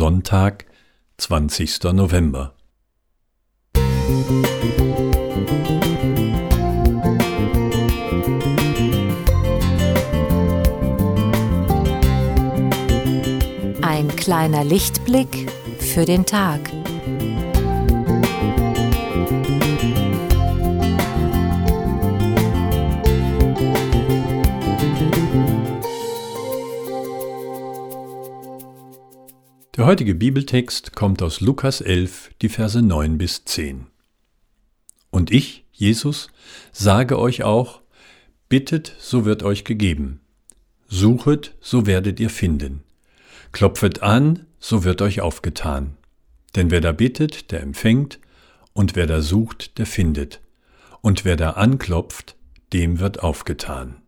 Sonntag, 20. November. Ein kleiner Lichtblick für den Tag. Der heutige Bibeltext kommt aus Lukas 11, die Verse 9 bis 10. Und ich, Jesus, sage euch auch, bittet, so wird euch gegeben. Suchet, so werdet ihr finden. Klopfet an, so wird euch aufgetan. Denn wer da bittet, der empfängt, und wer da sucht, der findet. Und wer da anklopft, dem wird aufgetan.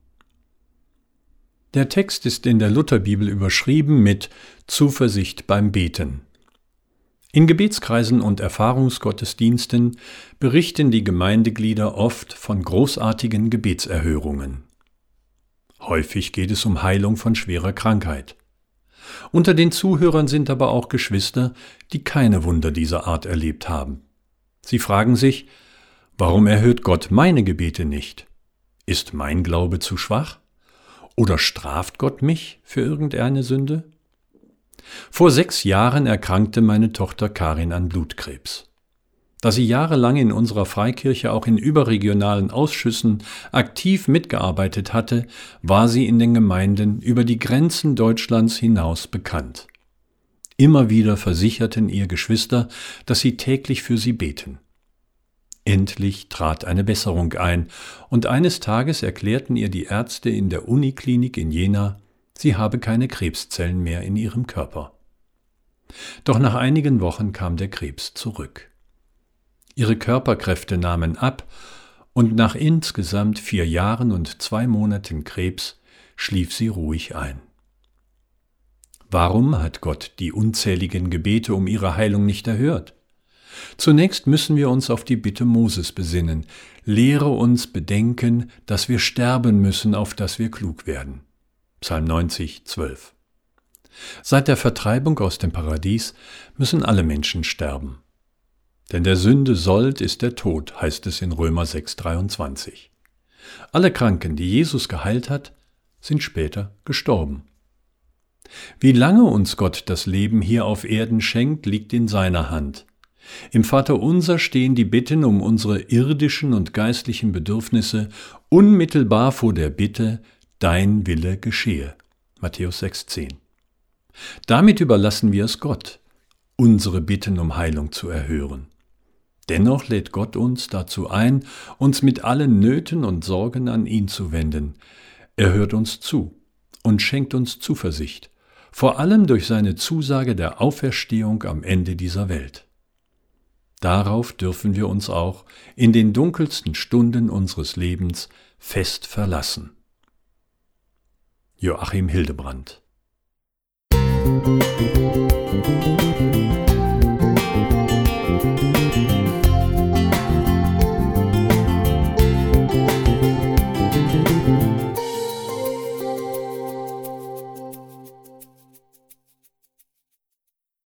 Der Text ist in der Lutherbibel überschrieben mit Zuversicht beim Beten. In Gebetskreisen und Erfahrungsgottesdiensten berichten die Gemeindeglieder oft von großartigen Gebetserhörungen. Häufig geht es um Heilung von schwerer Krankheit. Unter den Zuhörern sind aber auch Geschwister, die keine Wunder dieser Art erlebt haben. Sie fragen sich, warum erhört Gott meine Gebete nicht? Ist mein Glaube zu schwach? Oder straft Gott mich für irgendeine Sünde? Vor sechs Jahren erkrankte meine Tochter Karin an Blutkrebs. Da sie jahrelang in unserer Freikirche auch in überregionalen Ausschüssen aktiv mitgearbeitet hatte, war sie in den Gemeinden über die Grenzen Deutschlands hinaus bekannt. Immer wieder versicherten ihr Geschwister, dass sie täglich für sie beten. Endlich trat eine Besserung ein, und eines Tages erklärten ihr die Ärzte in der Uniklinik in Jena, sie habe keine Krebszellen mehr in ihrem Körper. Doch nach einigen Wochen kam der Krebs zurück. Ihre Körperkräfte nahmen ab, und nach insgesamt vier Jahren und zwei Monaten Krebs schlief sie ruhig ein. Warum hat Gott die unzähligen Gebete um ihre Heilung nicht erhört? Zunächst müssen wir uns auf die Bitte Moses besinnen. Lehre uns bedenken, dass wir sterben müssen, auf dass wir klug werden. Psalm 90, 12. Seit der Vertreibung aus dem Paradies müssen alle Menschen sterben. Denn der Sünde Sold ist der Tod, heißt es in Römer 6, 23. Alle Kranken, die Jesus geheilt hat, sind später gestorben. Wie lange uns Gott das Leben hier auf Erden schenkt, liegt in seiner Hand. Im Vaterunser stehen die Bitten um unsere irdischen und geistlichen Bedürfnisse unmittelbar vor der Bitte, Dein Wille geschehe. Matthäus 6,10. Damit überlassen wir es Gott, unsere Bitten um Heilung zu erhören. Dennoch lädt Gott uns dazu ein, uns mit allen Nöten und Sorgen an ihn zu wenden. Er hört uns zu und schenkt uns Zuversicht, vor allem durch seine Zusage der Auferstehung am Ende dieser Welt. Darauf dürfen wir uns auch in den dunkelsten Stunden unseres Lebens fest verlassen. Joachim Hildebrand Musik